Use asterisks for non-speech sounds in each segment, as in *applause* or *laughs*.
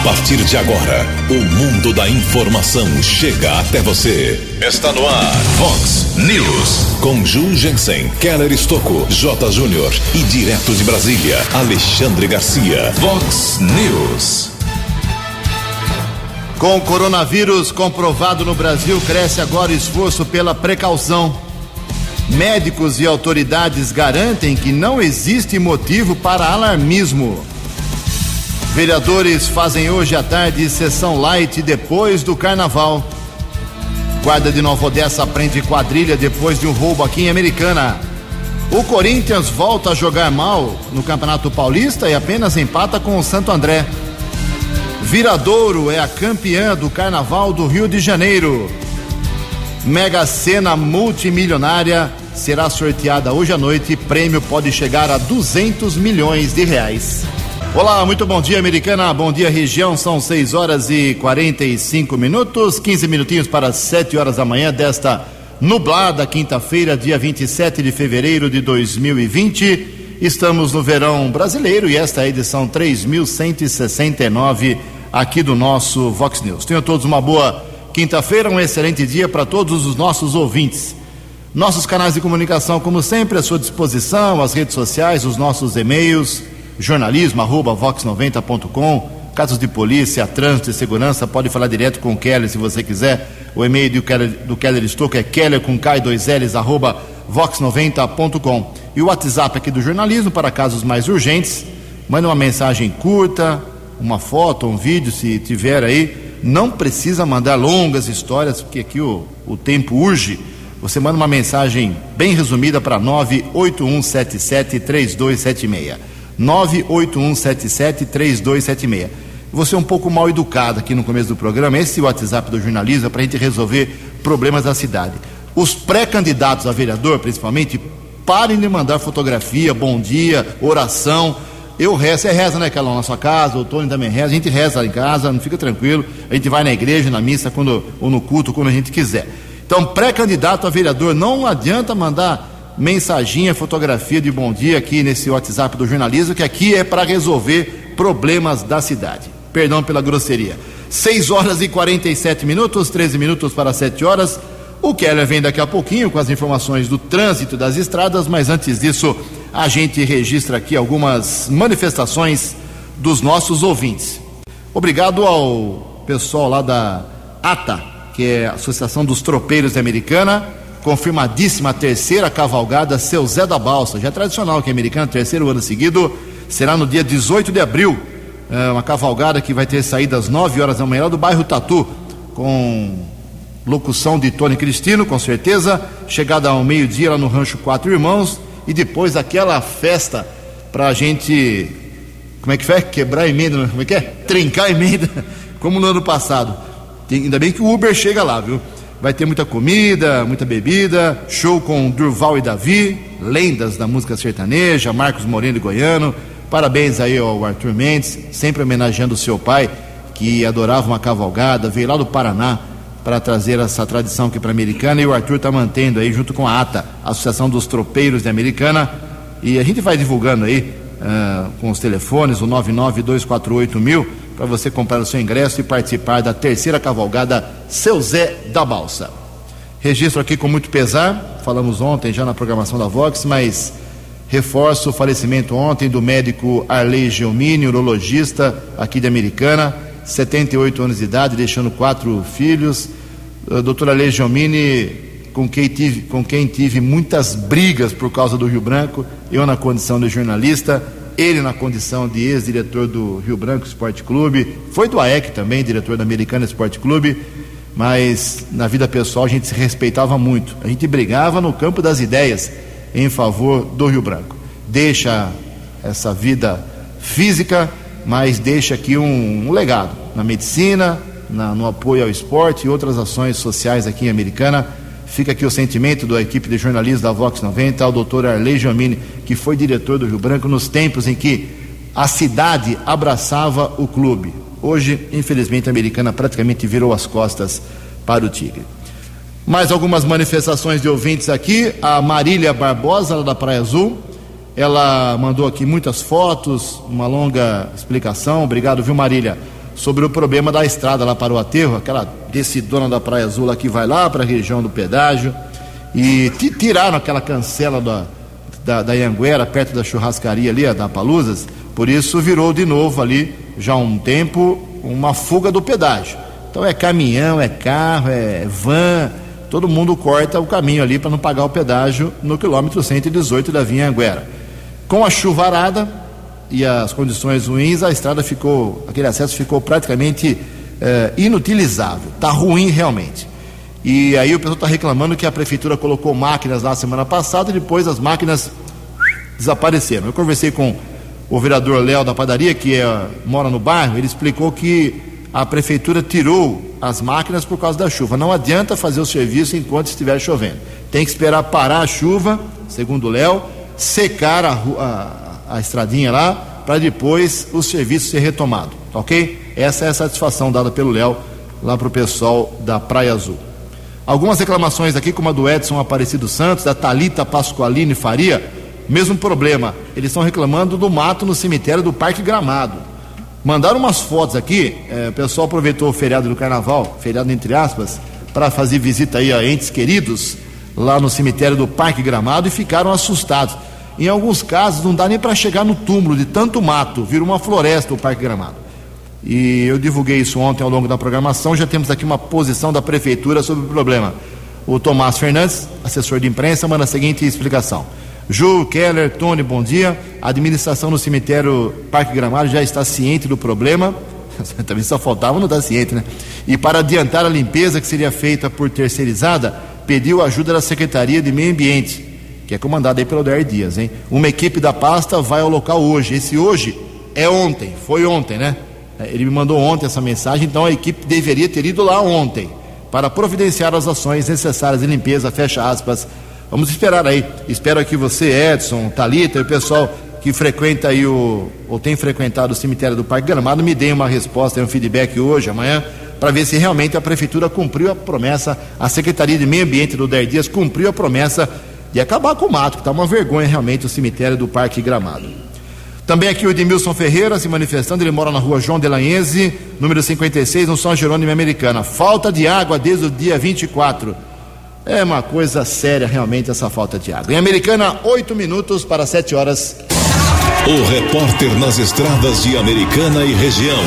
A partir de agora, o mundo da informação chega até você. Está no ar, Fox News. Com Ju Jensen, Keller Estocco, J. Júnior e direto de Brasília, Alexandre Garcia. Fox News. Com o coronavírus comprovado no Brasil, cresce agora o esforço pela precaução. Médicos e autoridades garantem que não existe motivo para alarmismo. Vereadores fazem hoje à tarde sessão light depois do carnaval. Guarda de Nova Odessa prende quadrilha depois de um roubo aqui em Americana. O Corinthians volta a jogar mal no Campeonato Paulista e apenas empata com o Santo André. Viradouro é a campeã do Carnaval do Rio de Janeiro. Mega Sena multimilionária será sorteada hoje à noite. Prêmio pode chegar a 200 milhões de reais. Olá, muito bom dia, americana. Bom dia, região. São 6 horas e 45 minutos, 15 minutinhos para 7 horas da manhã desta nublada quinta-feira, dia 27 de fevereiro de 2020. Estamos no verão brasileiro e esta é a edição 3169 aqui do nosso Vox News. Tenham todos uma boa quinta-feira, um excelente dia para todos os nossos ouvintes. Nossos canais de comunicação, como sempre, à sua disposição, as redes sociais, os nossos e-mails jornalismo arroba vox90.com. Casos de polícia, trânsito e segurança, pode falar direto com o Keller se você quiser. O e-mail do Keller, do Keller é keller com K2Ls arroba vox90.com. E o WhatsApp aqui do jornalismo para casos mais urgentes. Manda uma mensagem curta, uma foto, um vídeo, se tiver aí. Não precisa mandar longas histórias, porque aqui o, o tempo urge. Você manda uma mensagem bem resumida para 98177 3276. 981773276. Você é um pouco mal educado aqui no começo do programa. Esse é o WhatsApp do jornalismo é para a gente resolver problemas da cidade. Os pré-candidatos a vereador, principalmente, parem de mandar fotografia, bom dia, oração. Eu rezo, você reza, né, Calão, na sua casa, o Tony também reza, a gente reza em casa, não fica tranquilo, a gente vai na igreja, na missa, quando, ou no culto, quando a gente quiser. Então, pré-candidato a vereador, não adianta mandar mensaginha, fotografia de bom dia aqui nesse WhatsApp do jornalismo, que aqui é para resolver problemas da cidade. Perdão pela grosseria. 6 horas e 47 minutos, 13 minutos para 7 horas. O Keller vem daqui a pouquinho com as informações do trânsito das estradas, mas antes disso, a gente registra aqui algumas manifestações dos nossos ouvintes. Obrigado ao pessoal lá da ATA, que é a Associação dos Tropeiros Americana confirmadíssima terceira cavalgada Seu Zé da Balsa, já é tradicional aqui americano, terceiro ano seguido, será no dia 18 de abril, é uma cavalgada que vai ter saída às 9 horas da manhã do bairro Tatu, com locução de Tony Cristino, com certeza, chegada ao meio-dia lá no Rancho Quatro Irmãos, e depois aquela festa para a gente, como é que foi? Quebrar a emenda, como é que é? Trincar a emenda, *laughs* como no ano passado. Ainda bem que o Uber chega lá, viu? Vai ter muita comida, muita bebida, show com Durval e Davi, lendas da música sertaneja, Marcos Moreno e Goiano. Parabéns aí ao Arthur Mendes, sempre homenageando o seu pai, que adorava uma cavalgada, veio lá do Paraná para trazer essa tradição aqui para Americana e o Arthur está mantendo aí junto com a ATA, Associação dos Tropeiros de Americana. E a gente vai divulgando aí uh, com os telefones, o 99248 mil para você comprar o seu ingresso e participar da terceira cavalgada Seu Zé da Balsa. Registro aqui com muito pesar, falamos ontem já na programação da Vox, mas reforço o falecimento ontem do médico Arley Geomini, urologista aqui de Americana, 78 anos de idade, deixando quatro filhos. Doutora Arley Geomini, com quem, tive, com quem tive muitas brigas por causa do Rio Branco, eu na condição de jornalista, ele na condição de ex-diretor do Rio Branco Esporte Clube, foi do AEC também, diretor da Americana Esporte Clube, mas na vida pessoal a gente se respeitava muito. A gente brigava no campo das ideias em favor do Rio Branco. Deixa essa vida física, mas deixa aqui um, um legado na medicina, na, no apoio ao esporte e outras ações sociais aqui em Americana Fica aqui o sentimento da equipe de jornalismo da Vox 90 ao doutor Arley Giamini, que foi diretor do Rio Branco nos tempos em que a cidade abraçava o clube. Hoje, infelizmente, a americana praticamente virou as costas para o Tigre. Mais algumas manifestações de ouvintes aqui. A Marília Barbosa, da Praia Azul, ela mandou aqui muitas fotos, uma longa explicação. Obrigado, viu, Marília? sobre o problema da estrada lá para o aterro, aquela decidona da Praia Azul lá que vai lá para a região do pedágio. E tiraram aquela cancela da, da, da Anguera, perto da churrascaria ali, da Paluzas. Por isso virou de novo ali, já há um tempo, uma fuga do pedágio. Então é caminhão, é carro, é van, todo mundo corta o caminho ali para não pagar o pedágio no quilômetro 118 da Vinha Anguera. Com a chuvarada e as condições ruins, a estrada ficou, aquele acesso ficou praticamente eh, inutilizável. Está ruim realmente. E aí o pessoal está reclamando que a prefeitura colocou máquinas lá semana passada e depois as máquinas desapareceram. Eu conversei com o vereador Léo da padaria, que é, mora no bairro, ele explicou que a prefeitura tirou as máquinas por causa da chuva. Não adianta fazer o serviço enquanto estiver chovendo. Tem que esperar parar a chuva, segundo o Léo, secar a, a, a estradinha lá, para depois o serviço ser retomado. Ok? Essa é a satisfação dada pelo Léo lá para o pessoal da Praia Azul. Algumas reclamações aqui, como a do Edson Aparecido Santos, da Talita Pasqualini Faria, mesmo problema. Eles estão reclamando do mato no cemitério do Parque Gramado. Mandaram umas fotos aqui, é, o pessoal aproveitou o feriado do carnaval, feriado entre aspas, para fazer visita aí a entes queridos lá no cemitério do Parque Gramado e ficaram assustados. Em alguns casos não dá nem para chegar no túmulo de tanto mato, vira uma floresta o Parque Gramado. E eu divulguei isso ontem ao longo da programação. Já temos aqui uma posição da prefeitura sobre o problema. O Tomás Fernandes, assessor de imprensa, manda a seguinte explicação. Ju, Keller, Tony, bom dia. A administração no cemitério Parque Gramado já está ciente do problema. *laughs* Também só faltava não estar ciente, né? E para adiantar a limpeza que seria feita por terceirizada, pediu ajuda da Secretaria de Meio Ambiente, que é comandada aí pelo Dair Dias, hein? Uma equipe da pasta vai ao local hoje. Esse hoje é ontem, foi ontem, né? É, ele me mandou ontem essa mensagem, então a equipe deveria ter ido lá ontem para providenciar as ações necessárias de limpeza, fecha aspas. Vamos esperar aí. Espero que você, Edson, Talita e o pessoal que frequenta aí o ou tem frequentado o cemitério do Parque Gramado me deem uma resposta, um feedback hoje, amanhã, para ver se realmente a prefeitura cumpriu a promessa, a Secretaria de Meio Ambiente do 10 Dias cumpriu a promessa de acabar com o mato, que está uma vergonha realmente o cemitério do Parque Gramado. Também aqui o Edmilson Ferreira se manifestando, ele mora na rua João Delanhese, número 56, no São Jerônimo Americana. Falta de água desde o dia 24. É uma coisa séria realmente essa falta de água. Em Americana, oito minutos para sete horas. O repórter nas estradas de Americana e região,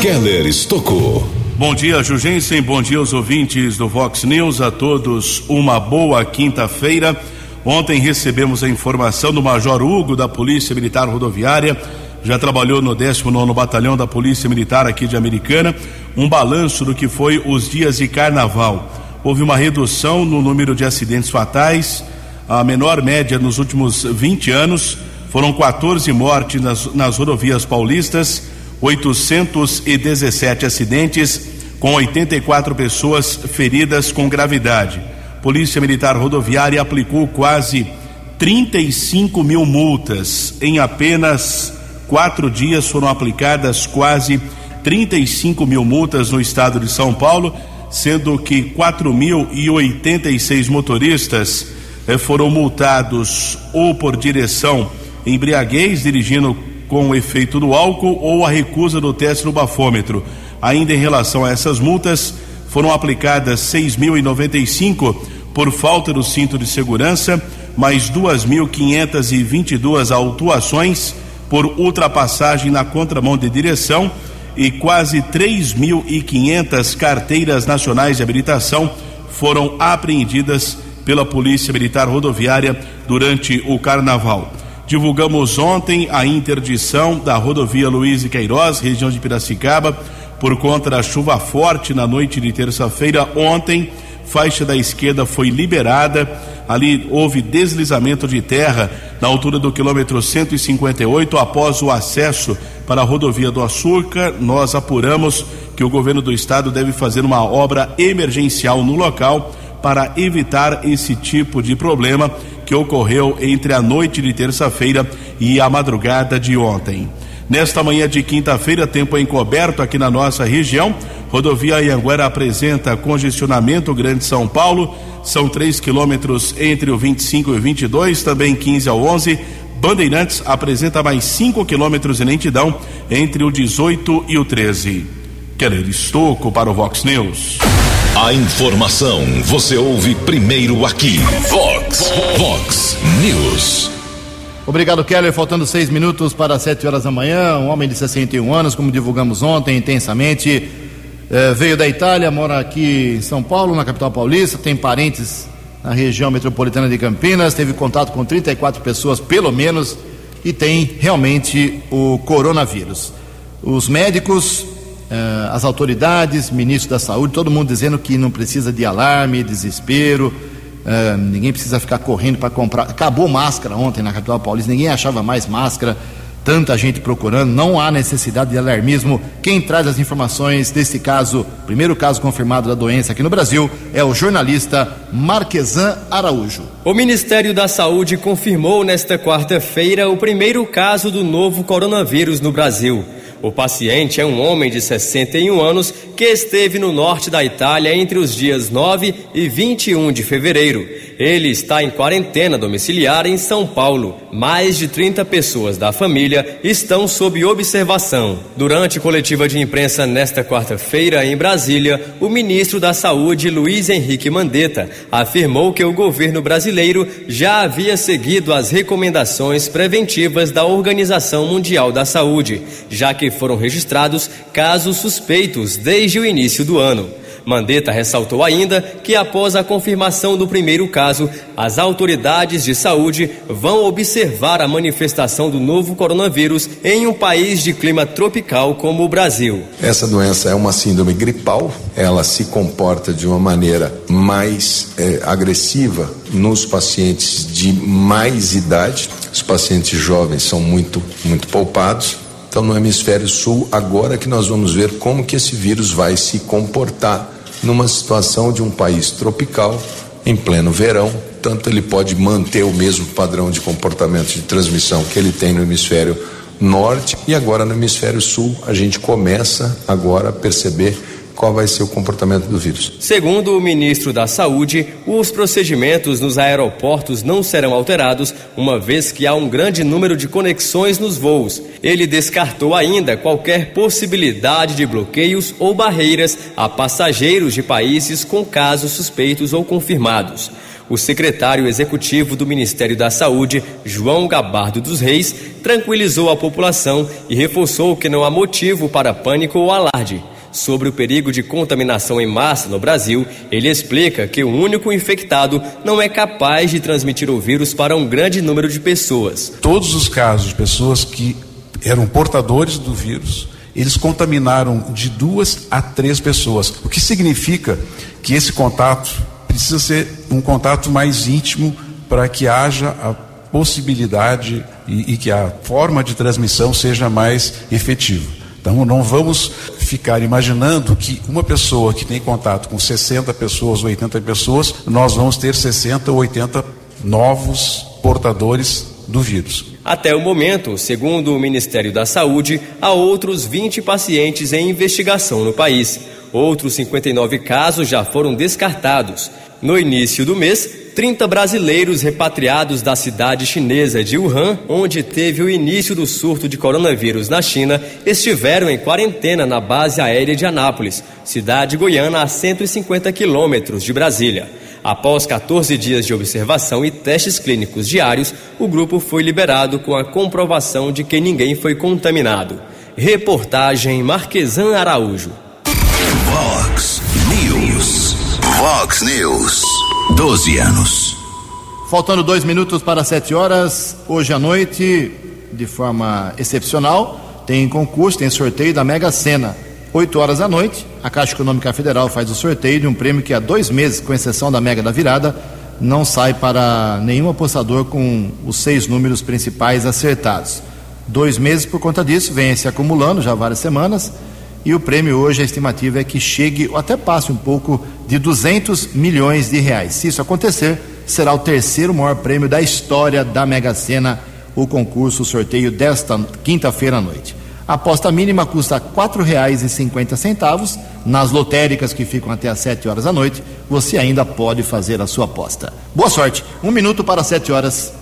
Keller Estocou. Bom dia, Jugensen. Bom dia aos ouvintes do Vox News. A todos uma boa quinta-feira. Ontem recebemos a informação do Major Hugo da Polícia Militar Rodoviária, já trabalhou no 19 Batalhão da Polícia Militar aqui de Americana, um balanço do que foi os dias de carnaval. Houve uma redução no número de acidentes fatais, a menor média nos últimos 20 anos, foram 14 mortes nas, nas rodovias paulistas, 817 acidentes, com 84 pessoas feridas com gravidade. Polícia Militar Rodoviária aplicou quase 35 mil multas. Em apenas quatro dias foram aplicadas quase 35 mil multas no estado de São Paulo, sendo que 4.086 motoristas eh, foram multados ou por direção embriaguez, dirigindo com o efeito do álcool, ou a recusa do teste no bafômetro. Ainda em relação a essas multas, foram aplicadas 6.095 por falta do cinto de segurança, mais 2.522 autuações por ultrapassagem na contramão de direção e quase 3.500 carteiras nacionais de habilitação foram apreendidas pela Polícia Militar Rodoviária durante o carnaval. Divulgamos ontem a interdição da rodovia Luiz e Queiroz, região de Piracicaba, por conta da chuva forte na noite de terça-feira. Ontem, faixa da esquerda foi liberada. Ali houve deslizamento de terra na altura do quilômetro 158 após o acesso para a rodovia do Açúcar. Nós apuramos que o governo do estado deve fazer uma obra emergencial no local para evitar esse tipo de problema que ocorreu entre a noite de terça-feira e a madrugada de ontem. Nesta manhã de quinta-feira, tempo encoberto aqui na nossa região. Rodovia Anhanguera apresenta congestionamento Grande São Paulo. São 3 quilômetros entre o 25 e o 22, também 15 ao 11. Bandeirantes apresenta mais 5 quilômetros de lentidão entre o 18 e o 13. Keller Estocco para o Vox News. A informação você ouve primeiro aqui. Vox, Vox News. Obrigado, Keller. Faltando seis minutos para sete horas da manhã. Um homem de 61 anos, como divulgamos ontem intensamente, eh, veio da Itália, mora aqui em São Paulo, na capital paulista, tem parentes na região metropolitana de Campinas, teve contato com 34 pessoas, pelo menos, e tem realmente o coronavírus. Os médicos, eh, as autoridades, ministro da saúde, todo mundo dizendo que não precisa de alarme, desespero, eh, ninguém precisa ficar correndo para comprar. Acabou máscara ontem na capital paulista, ninguém achava mais máscara tanta gente procurando, não há necessidade de alarmismo. Quem traz as informações desse caso, primeiro caso confirmado da doença aqui no Brasil, é o jornalista Marquesan Araújo. O Ministério da Saúde confirmou nesta quarta-feira o primeiro caso do novo coronavírus no Brasil. O paciente é um homem de 61 anos que esteve no norte da Itália entre os dias 9 e 21 de fevereiro. Ele está em quarentena domiciliar em São Paulo. Mais de 30 pessoas da família estão sob observação. Durante coletiva de imprensa nesta quarta-feira em Brasília, o ministro da Saúde, Luiz Henrique Mandetta, afirmou que o governo brasileiro já havia seguido as recomendações preventivas da Organização Mundial da Saúde, já que foram registrados casos suspeitos desde o início do ano. Mandetta ressaltou ainda que, após a confirmação do primeiro caso, as autoridades de saúde vão observar a manifestação do novo coronavírus em um país de clima tropical como o Brasil. Essa doença é uma síndrome gripal, ela se comporta de uma maneira mais é, agressiva nos pacientes de mais idade. Os pacientes jovens são muito, muito poupados então, no hemisfério sul, agora que nós vamos ver como que esse vírus vai se comportar numa situação de um país tropical, em pleno verão, tanto ele pode manter o mesmo padrão de comportamento de transmissão que ele tem no hemisfério norte. E agora no hemisfério sul a gente começa agora a perceber qual vai ser o comportamento do vírus. Segundo o ministro da Saúde, os procedimentos nos aeroportos não serão alterados, uma vez que há um grande número de conexões nos voos. Ele descartou ainda qualquer possibilidade de bloqueios ou barreiras a passageiros de países com casos suspeitos ou confirmados. O secretário executivo do Ministério da Saúde, João Gabardo dos Reis, tranquilizou a população e reforçou que não há motivo para pânico ou alarde. Sobre o perigo de contaminação em massa no Brasil, ele explica que o único infectado não é capaz de transmitir o vírus para um grande número de pessoas. Todos os casos de pessoas que eram portadores do vírus, eles contaminaram de duas a três pessoas, o que significa que esse contato precisa ser um contato mais íntimo para que haja a possibilidade e, e que a forma de transmissão seja mais efetiva. Então não vamos ficar imaginando que uma pessoa que tem contato com 60 pessoas, 80 pessoas, nós vamos ter 60 ou 80 novos portadores do vírus. Até o momento, segundo o Ministério da Saúde, há outros 20 pacientes em investigação no país. Outros 59 casos já foram descartados. No início do mês, 30 brasileiros repatriados da cidade chinesa de Wuhan, onde teve o início do surto de coronavírus na China, estiveram em quarentena na base aérea de Anápolis, cidade goiana a 150 quilômetros de Brasília. Após 14 dias de observação e testes clínicos diários, o grupo foi liberado com a comprovação de que ninguém foi contaminado. Reportagem Marquesan Araújo. Vox News. 12 anos. Faltando dois minutos para sete horas, hoje à noite, de forma excepcional, tem concurso, tem sorteio da Mega Sena. 8 horas da noite, a Caixa Econômica Federal faz o sorteio de um prêmio que há dois meses, com exceção da Mega da Virada, não sai para nenhum apostador com os seis números principais acertados. Dois meses por conta disso, vem se acumulando já várias semanas e o prêmio hoje, a estimativa é que chegue ou até passe um pouco de 200 milhões de reais. Se isso acontecer, será o terceiro maior prêmio da história da Mega Sena, o concurso, o sorteio desta quinta-feira à noite. A aposta mínima custa R$ 4,50. Nas lotéricas que ficam até às 7 horas da noite, você ainda pode fazer a sua aposta. Boa sorte. Um minuto para 7 horas.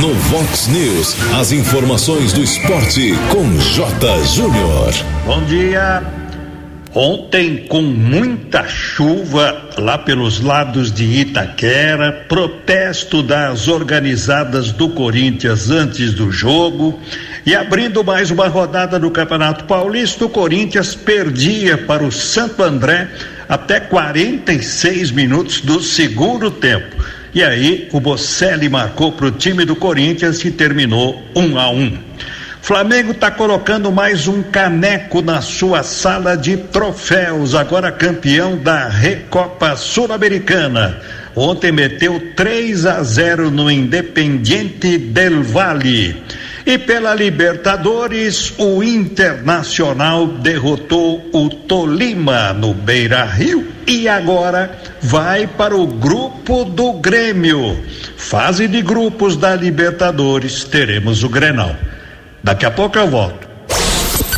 No Vox News, as informações do esporte com J. Júnior. Bom dia. Ontem, com muita chuva lá pelos lados de Itaquera, protesto das organizadas do Corinthians antes do jogo. E abrindo mais uma rodada do Campeonato Paulista, o Corinthians perdia para o Santo André até 46 minutos do segundo tempo. E aí o Bocelli marcou para o time do Corinthians e terminou um a um. Flamengo está colocando mais um caneco na sua sala de troféus, agora campeão da Recopa Sul-Americana. Ontem meteu 3 a 0 no Independiente del Valle. E pela Libertadores, o Internacional derrotou o Tolima no Beira Rio e agora vai para o grupo do Grêmio. Fase de grupos da Libertadores, teremos o Grenal. Daqui a pouco eu volto.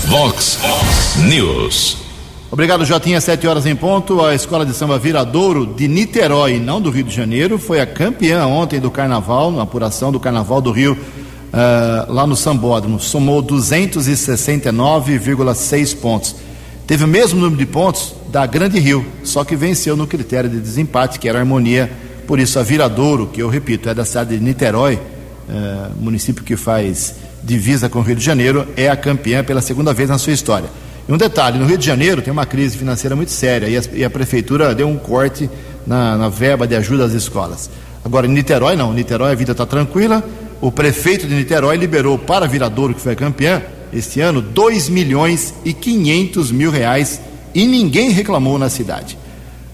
Vox News. Obrigado, Jotinha. Sete horas em ponto. A Escola de Samba Viradouro de Niterói, não do Rio de Janeiro, foi a campeã ontem do Carnaval, na apuração do Carnaval do Rio uh, lá no Sambódromo, somou 269,6 pontos. Teve o mesmo número de pontos da Grande Rio, só que venceu no critério de desempate, que era harmonia. Por isso, a Viradouro, que eu repito, é da cidade de Niterói, uh, município que faz divisa com o Rio de Janeiro, é a campeã pela segunda vez na sua história. E um detalhe: no Rio de Janeiro tem uma crise financeira muito séria e a, e a prefeitura deu um corte na, na verba de ajuda às escolas. Agora, em Niterói, não. Niterói a vida está tranquila, o prefeito de Niterói liberou para Viradouro, que foi campeã, este ano, 2 milhões e 500 mil reais e ninguém reclamou na cidade.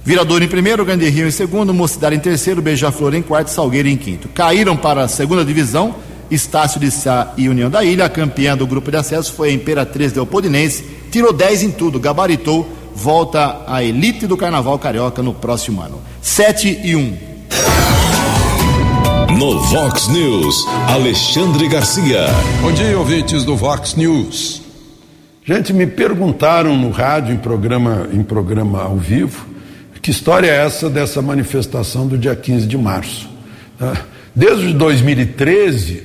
Viradouro em primeiro, Grande Rio em segundo, Mocidade em terceiro, Beija-Flor em quarto, Salgueiro em quinto. Caíram para a segunda divisão, Estácio de Sá e União da Ilha. A campeã do grupo de acesso foi a Imperatriz Leopoldinense, tirou 10 em tudo, gabaritou, volta à elite do Carnaval Carioca no próximo ano. 7 e 1. No Vox News, Alexandre Garcia. Bom dia, ouvintes do Vox News. Gente, me perguntaram no rádio, em programa, em programa ao vivo, que história é essa dessa manifestação do dia 15 de março. Tá? Desde 2013,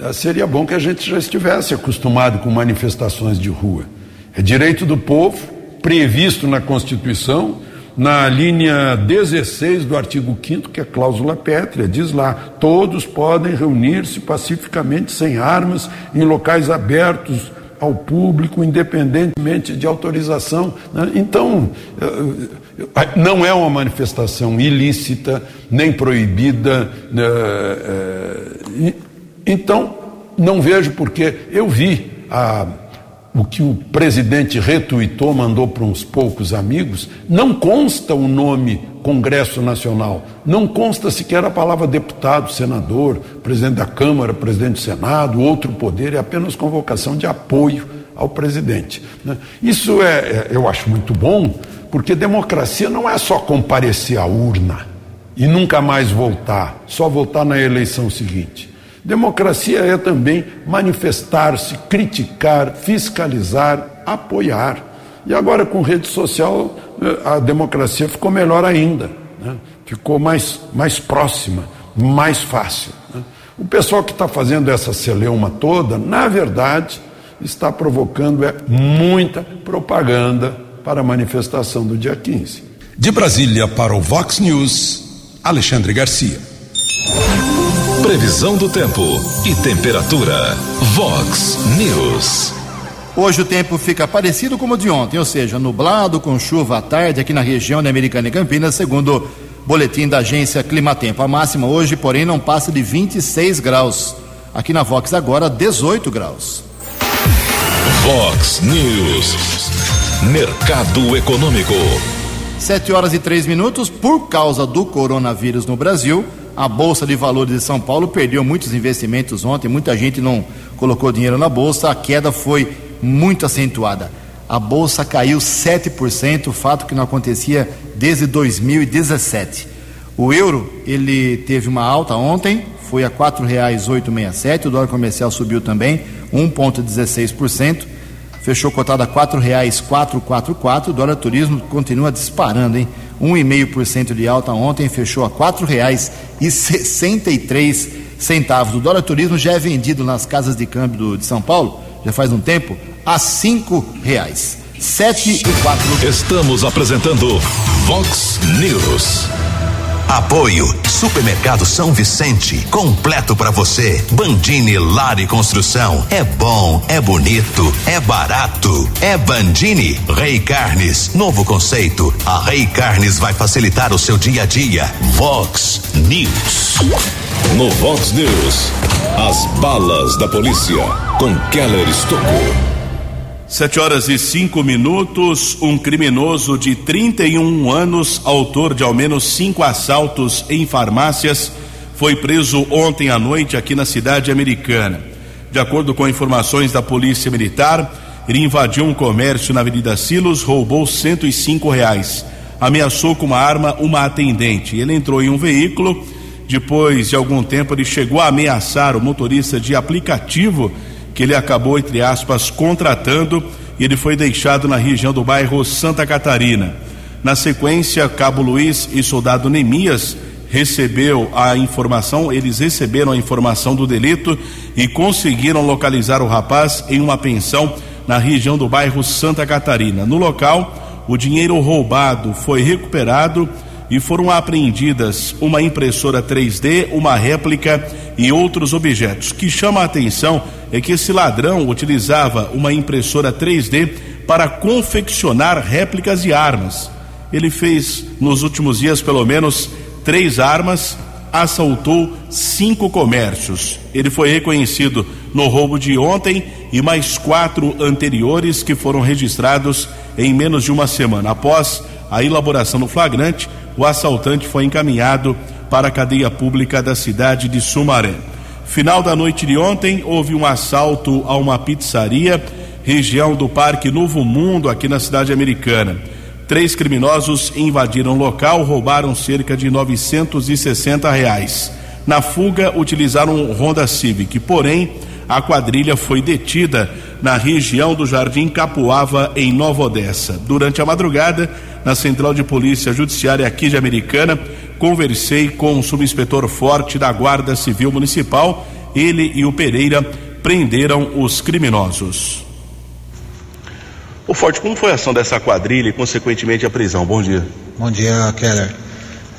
eh, seria bom que a gente já estivesse acostumado com manifestações de rua. É direito do povo, previsto na Constituição, na linha 16 do artigo 5 que é cláusula pétrea, diz lá: todos podem reunir-se pacificamente sem armas em locais abertos ao público, independentemente de autorização. Né? Então, eh, eh, não é uma manifestação ilícita, nem proibida. Né? Eh, então, não vejo porque eu vi a o que o presidente retuitou, mandou para uns poucos amigos, não consta o nome Congresso Nacional, não consta sequer a palavra deputado, senador, presidente da Câmara, presidente do Senado, outro poder, é apenas convocação de apoio ao presidente. Né? Isso é, é, eu acho muito bom, porque democracia não é só comparecer à urna e nunca mais voltar, só voltar na eleição seguinte. Democracia é também manifestar-se, criticar, fiscalizar, apoiar. E agora com rede social a democracia ficou melhor ainda, né? ficou mais, mais próxima, mais fácil. Né? O pessoal que está fazendo essa celeuma toda, na verdade, está provocando é, muita propaganda para a manifestação do dia 15. De Brasília para o Vox News, Alexandre Garcia. Previsão do tempo e temperatura. Vox News. Hoje o tempo fica parecido como o de ontem, ou seja, nublado com chuva à tarde aqui na região de Americana e Campinas, segundo o boletim da agência Climatempo. A máxima hoje, porém, não passa de 26 graus. Aqui na Vox agora 18 graus. Vox News. Mercado Econômico. 7 horas e 3 minutos. Por causa do coronavírus no Brasil, a Bolsa de Valores de São Paulo perdeu muitos investimentos ontem, muita gente não colocou dinheiro na bolsa, a queda foi muito acentuada. A bolsa caiu 7%, fato que não acontecia desde 2017. O euro, ele teve uma alta ontem, foi a R$ 4,867, o dólar comercial subiu também 1,16%, fechou cotado a R$ 4,444, o dólar turismo continua disparando, hein? 1,5% de alta ontem, fechou a R$ 4,63 centavos. O dólar turismo já é vendido nas casas de câmbio de São Paulo, já faz um tempo, a cinco reais. Sete e quatro. Estamos apresentando Vox News. Apoio Supermercado São Vicente, completo para você. Bandini Lar e Construção. É bom, é bonito, é barato. É Bandini. Rei Carnes, novo conceito. A Rei Carnes vai facilitar o seu dia a dia. Vox News. No Vox News, as balas da polícia com Keller Estocou. Sete horas e cinco minutos. Um criminoso de 31 anos, autor de ao menos cinco assaltos em farmácias, foi preso ontem à noite aqui na cidade americana. De acordo com informações da Polícia Militar, ele invadiu um comércio na Avenida Silos, roubou 105 reais, ameaçou com uma arma uma atendente. Ele entrou em um veículo. Depois de algum tempo, ele chegou a ameaçar o motorista de aplicativo que ele acabou, entre aspas, contratando e ele foi deixado na região do bairro Santa Catarina. Na sequência, Cabo Luiz e soldado Nemias recebeu a informação, eles receberam a informação do delito e conseguiram localizar o rapaz em uma pensão na região do bairro Santa Catarina. No local, o dinheiro roubado foi recuperado e foram apreendidas uma impressora 3D, uma réplica e outros objetos. O que chama a atenção é que esse ladrão utilizava uma impressora 3D para confeccionar réplicas de armas. Ele fez nos últimos dias pelo menos três armas, assaltou cinco comércios. Ele foi reconhecido no roubo de ontem e mais quatro anteriores que foram registrados em menos de uma semana. Após a elaboração do flagrante, o assaltante foi encaminhado para a cadeia pública da cidade de Sumaré. Final da noite de ontem, houve um assalto a uma pizzaria, região do Parque Novo Mundo, aqui na cidade americana. Três criminosos invadiram o local, roubaram cerca de 960 reais. Na fuga, utilizaram um Honda Civic, porém, a quadrilha foi detida na região do Jardim Capuava, em Nova Odessa. Durante a madrugada, na Central de Polícia Judiciária aqui de Americana, conversei com o subinspetor Forte da Guarda Civil Municipal. Ele e o Pereira prenderam os criminosos. O Forte, como foi a ação dessa quadrilha e, consequentemente, a prisão? Bom dia. Bom dia, Keller.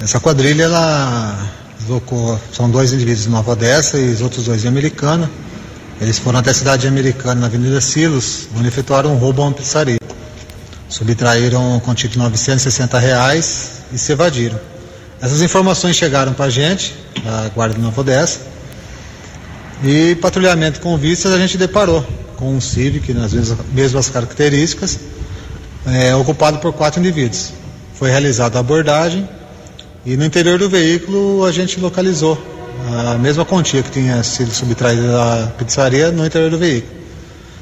Essa quadrilha, ela deslocou, são dois indivíduos de Nova Odessa e os outros dois de Americana. Eles foram até a cidade de Americana, na Avenida Silos, onde efetuaram um roubo a uma pizzaria. Subtraíram com título de 960 reais e se evadiram. Essas informações chegaram para a gente, da Guarda de Nova Odessa, e patrulhamento com vistas a gente deparou com um Civic nas mesmas, mesmas características, é, ocupado por quatro indivíduos. Foi realizada a abordagem e no interior do veículo a gente localizou a mesma quantia que tinha sido subtraída da pizzaria no interior do veículo.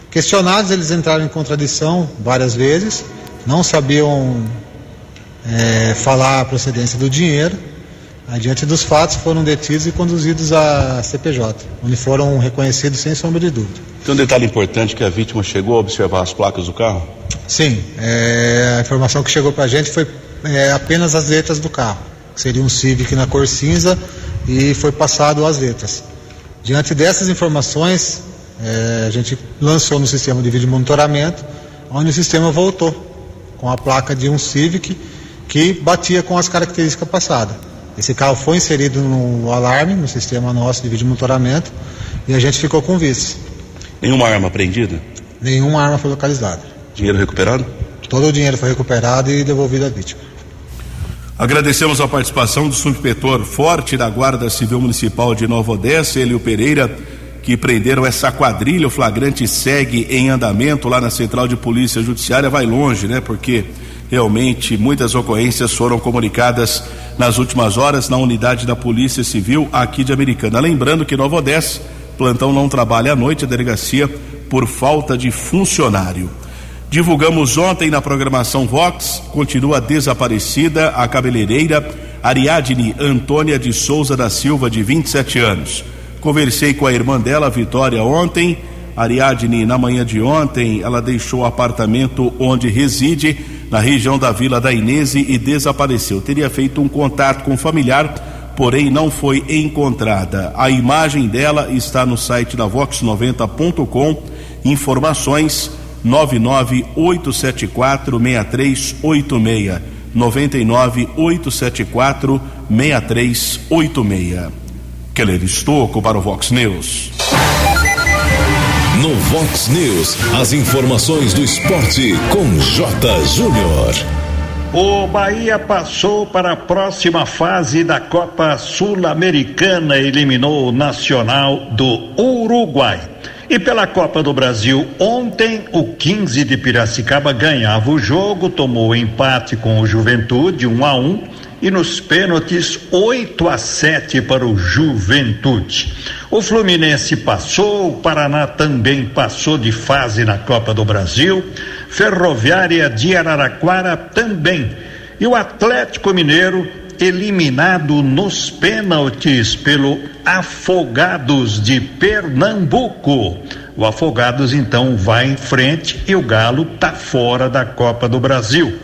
Questionados, eles entraram em contradição várias vezes não sabiam é, falar a procedência do dinheiro. Adiante dos fatos, foram detidos e conduzidos à CPJ, onde foram reconhecidos sem sombra de dúvida. Tem um detalhe importante que a vítima chegou a observar as placas do carro? Sim, é, a informação que chegou para a gente foi é, apenas as letras do carro. Seria um Civic na cor cinza e foi passado as letras. Diante dessas informações, é, a gente lançou no sistema de vídeo monitoramento, onde o sistema voltou com a placa de um Civic que batia com as características passadas. Esse carro foi inserido no alarme, no sistema nosso de vídeo monitoramento, e a gente ficou com vice. Nenhuma arma apreendida? Nenhuma arma foi localizada. Dinheiro recuperado? Todo o dinheiro foi recuperado e devolvido à vítima. Agradecemos a participação do subinspetor Forte da Guarda Civil Municipal de Nova Odessa, ele e o Pereira, que prenderam essa quadrilha. O flagrante segue em andamento lá na Central de Polícia Judiciária. Vai longe, né? Porque realmente muitas ocorrências foram comunicadas nas últimas horas na unidade da Polícia Civil aqui de Americana. Lembrando que Nova Odessa, plantão não trabalha à noite, a delegacia por falta de funcionário. Divulgamos ontem na programação Vox, continua desaparecida a cabeleireira Ariadne Antônia de Souza da Silva, de 27 anos. Conversei com a irmã dela, Vitória, ontem. Ariadne, na manhã de ontem, ela deixou o apartamento onde reside, na região da Vila da Inese, e desapareceu. Teria feito um contato com o familiar, porém não foi encontrada. A imagem dela está no site da vox90.com. Informações 99874 6386. 99 874 6386. Keller Estocco para o Vox News. No Vox News, as informações do esporte com J. Júnior. O Bahia passou para a próxima fase da Copa Sul-Americana, eliminou o Nacional do Uruguai. E pela Copa do Brasil, ontem o 15 de Piracicaba ganhava o jogo, tomou empate com o Juventude, 1 um a 1 um, e nos pênaltis 8 a 7 para o Juventude. O Fluminense passou, o Paraná também passou de fase na Copa do Brasil, Ferroviária de Araraquara também. E o Atlético Mineiro eliminado nos pênaltis pelo Afogados de Pernambuco. O Afogados então vai em frente e o Galo tá fora da Copa do Brasil.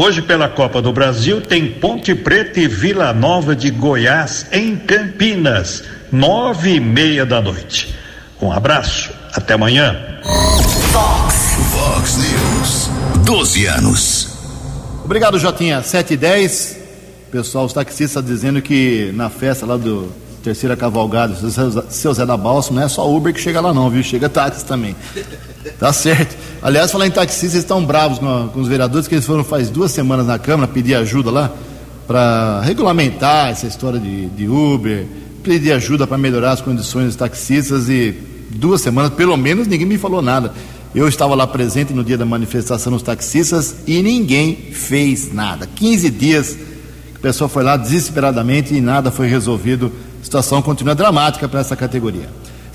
Hoje pela Copa do Brasil tem Ponte Preta e Vila Nova de Goiás em Campinas, nove e meia da noite. Um abraço, até amanhã. Fox, Fox News, 12 anos. Obrigado, Jotinha. 7 e 10. Pessoal, os taxistas dizendo que na festa lá do Terceira Cavalgada, seu Zé da Balsa, não é só Uber que chega lá não, viu? Chega táxi também. Tá certo. Aliás, falar em taxistas, eles estão bravos com, com, os vereadores, que eles foram faz duas semanas na Câmara pedir ajuda lá para regulamentar essa história de, de Uber, pedir ajuda para melhorar as condições dos taxistas e duas semanas, pelo menos, ninguém me falou nada. Eu estava lá presente no dia da manifestação dos taxistas e ninguém fez nada. 15 dias a pessoa foi lá desesperadamente e nada foi resolvido. A situação continua dramática para essa categoria.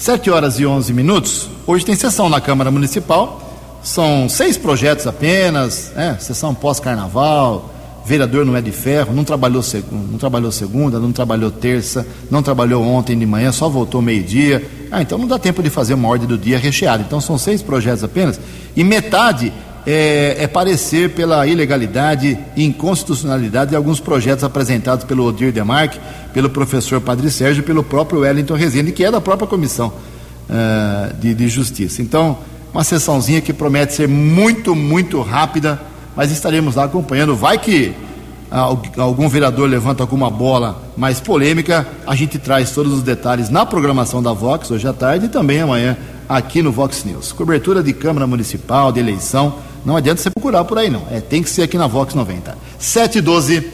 7 horas e 11 minutos. Hoje tem sessão na Câmara Municipal. São seis projetos apenas, é, sessão pós-carnaval. Vereador não é de ferro, não trabalhou, não trabalhou segunda, não trabalhou terça, não trabalhou ontem de manhã, só voltou meio-dia. Ah, então não dá tempo de fazer uma ordem do dia recheada. Então são seis projetos apenas e metade é, é parecer pela ilegalidade e inconstitucionalidade de alguns projetos apresentados pelo Odir Demarque, pelo professor Padre Sérgio e pelo próprio Wellington Rezende, que é da própria Comissão uh, de, de Justiça. Então, uma sessãozinha que promete ser muito, muito rápida, mas estaremos lá acompanhando. Vai que algum vereador levanta alguma bola mais polêmica, a gente traz todos os detalhes na programação da Vox hoje à tarde e também amanhã aqui no Vox News. Cobertura de Câmara Municipal, de eleição, não adianta você procurar por aí, não. É, tem que ser aqui na Vox 90. 7 e 12.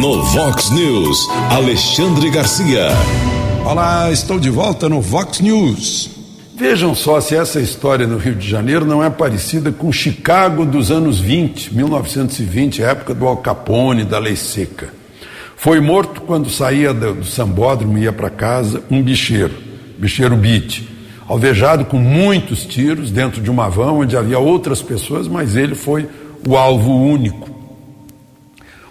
No Vox News, Alexandre Garcia. Olá, estou de volta no Vox News. Vejam só se essa história no Rio de Janeiro não é parecida com Chicago dos anos 20, 1920, época do Al Capone, da lei seca. Foi morto quando saía do sambódromo e ia para casa um bicheiro, bicheiro Beat alvejado com muitos tiros dentro de uma van onde havia outras pessoas, mas ele foi o alvo único.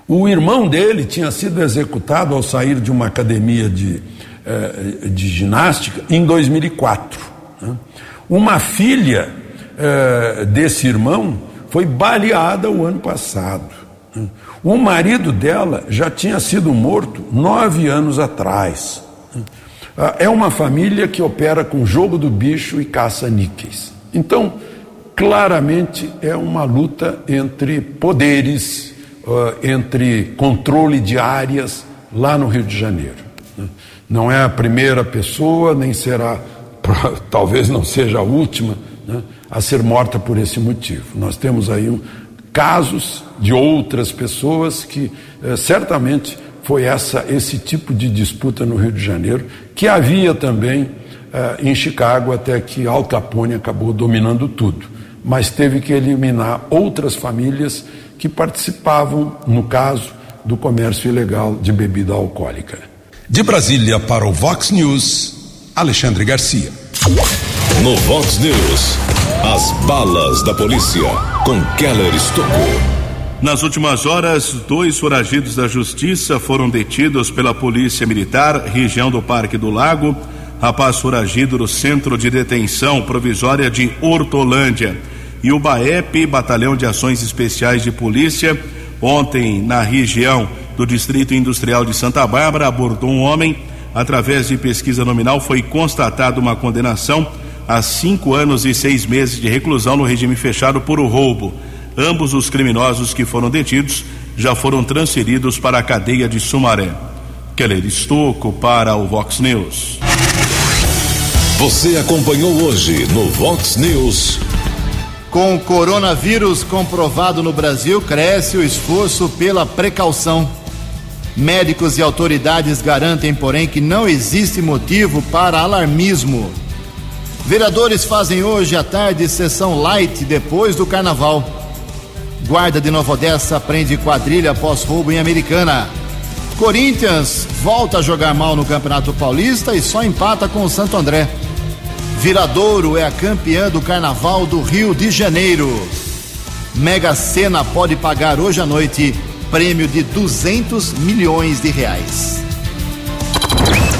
O irmão dele tinha sido executado ao sair de uma academia de, eh, de ginástica em 2004. Né? Uma filha eh, desse irmão foi baleada o ano passado. Né? O marido dela já tinha sido morto nove anos atrás. Ah, é uma família que opera com jogo do bicho e caça níqueis. Então, claramente é uma luta entre poderes, ah, entre controle de áreas lá no Rio de Janeiro. Né? Não é a primeira pessoa, nem será, *laughs* talvez não seja a última, né, a ser morta por esse motivo. Nós temos aí casos de outras pessoas que eh, certamente foi essa, esse tipo de disputa no Rio de Janeiro, que havia também eh, em Chicago, até que Al Capone acabou dominando tudo. Mas teve que eliminar outras famílias que participavam, no caso, do comércio ilegal de bebida alcoólica. De Brasília para o Vox News, Alexandre Garcia. No Vox News, as balas da polícia com Keller Estocou. Nas últimas horas, dois foragidos da justiça foram detidos pela Polícia Militar, região do Parque do Lago. Rapaz foragido do Centro de Detenção Provisória de Hortolândia. E o BAEP, Batalhão de Ações Especiais de Polícia, ontem na região do Distrito Industrial de Santa Bárbara abordou um homem. Através de pesquisa nominal, foi constatada uma condenação a cinco anos e seis meses de reclusão no regime fechado por roubo. Ambos os criminosos que foram detidos já foram transferidos para a cadeia de Sumaré. Keller Estocco para o Vox News. Você acompanhou hoje no Vox News. Com o coronavírus comprovado no Brasil, cresce o esforço pela precaução. Médicos e autoridades garantem, porém, que não existe motivo para alarmismo. Vereadores fazem hoje à tarde sessão light depois do carnaval. Guarda de Nova Odessa prende quadrilha após roubo em Americana. Corinthians volta a jogar mal no Campeonato Paulista e só empata com o Santo André. Viradouro é a campeã do Carnaval do Rio de Janeiro. Mega Sena pode pagar hoje à noite prêmio de 200 milhões de reais.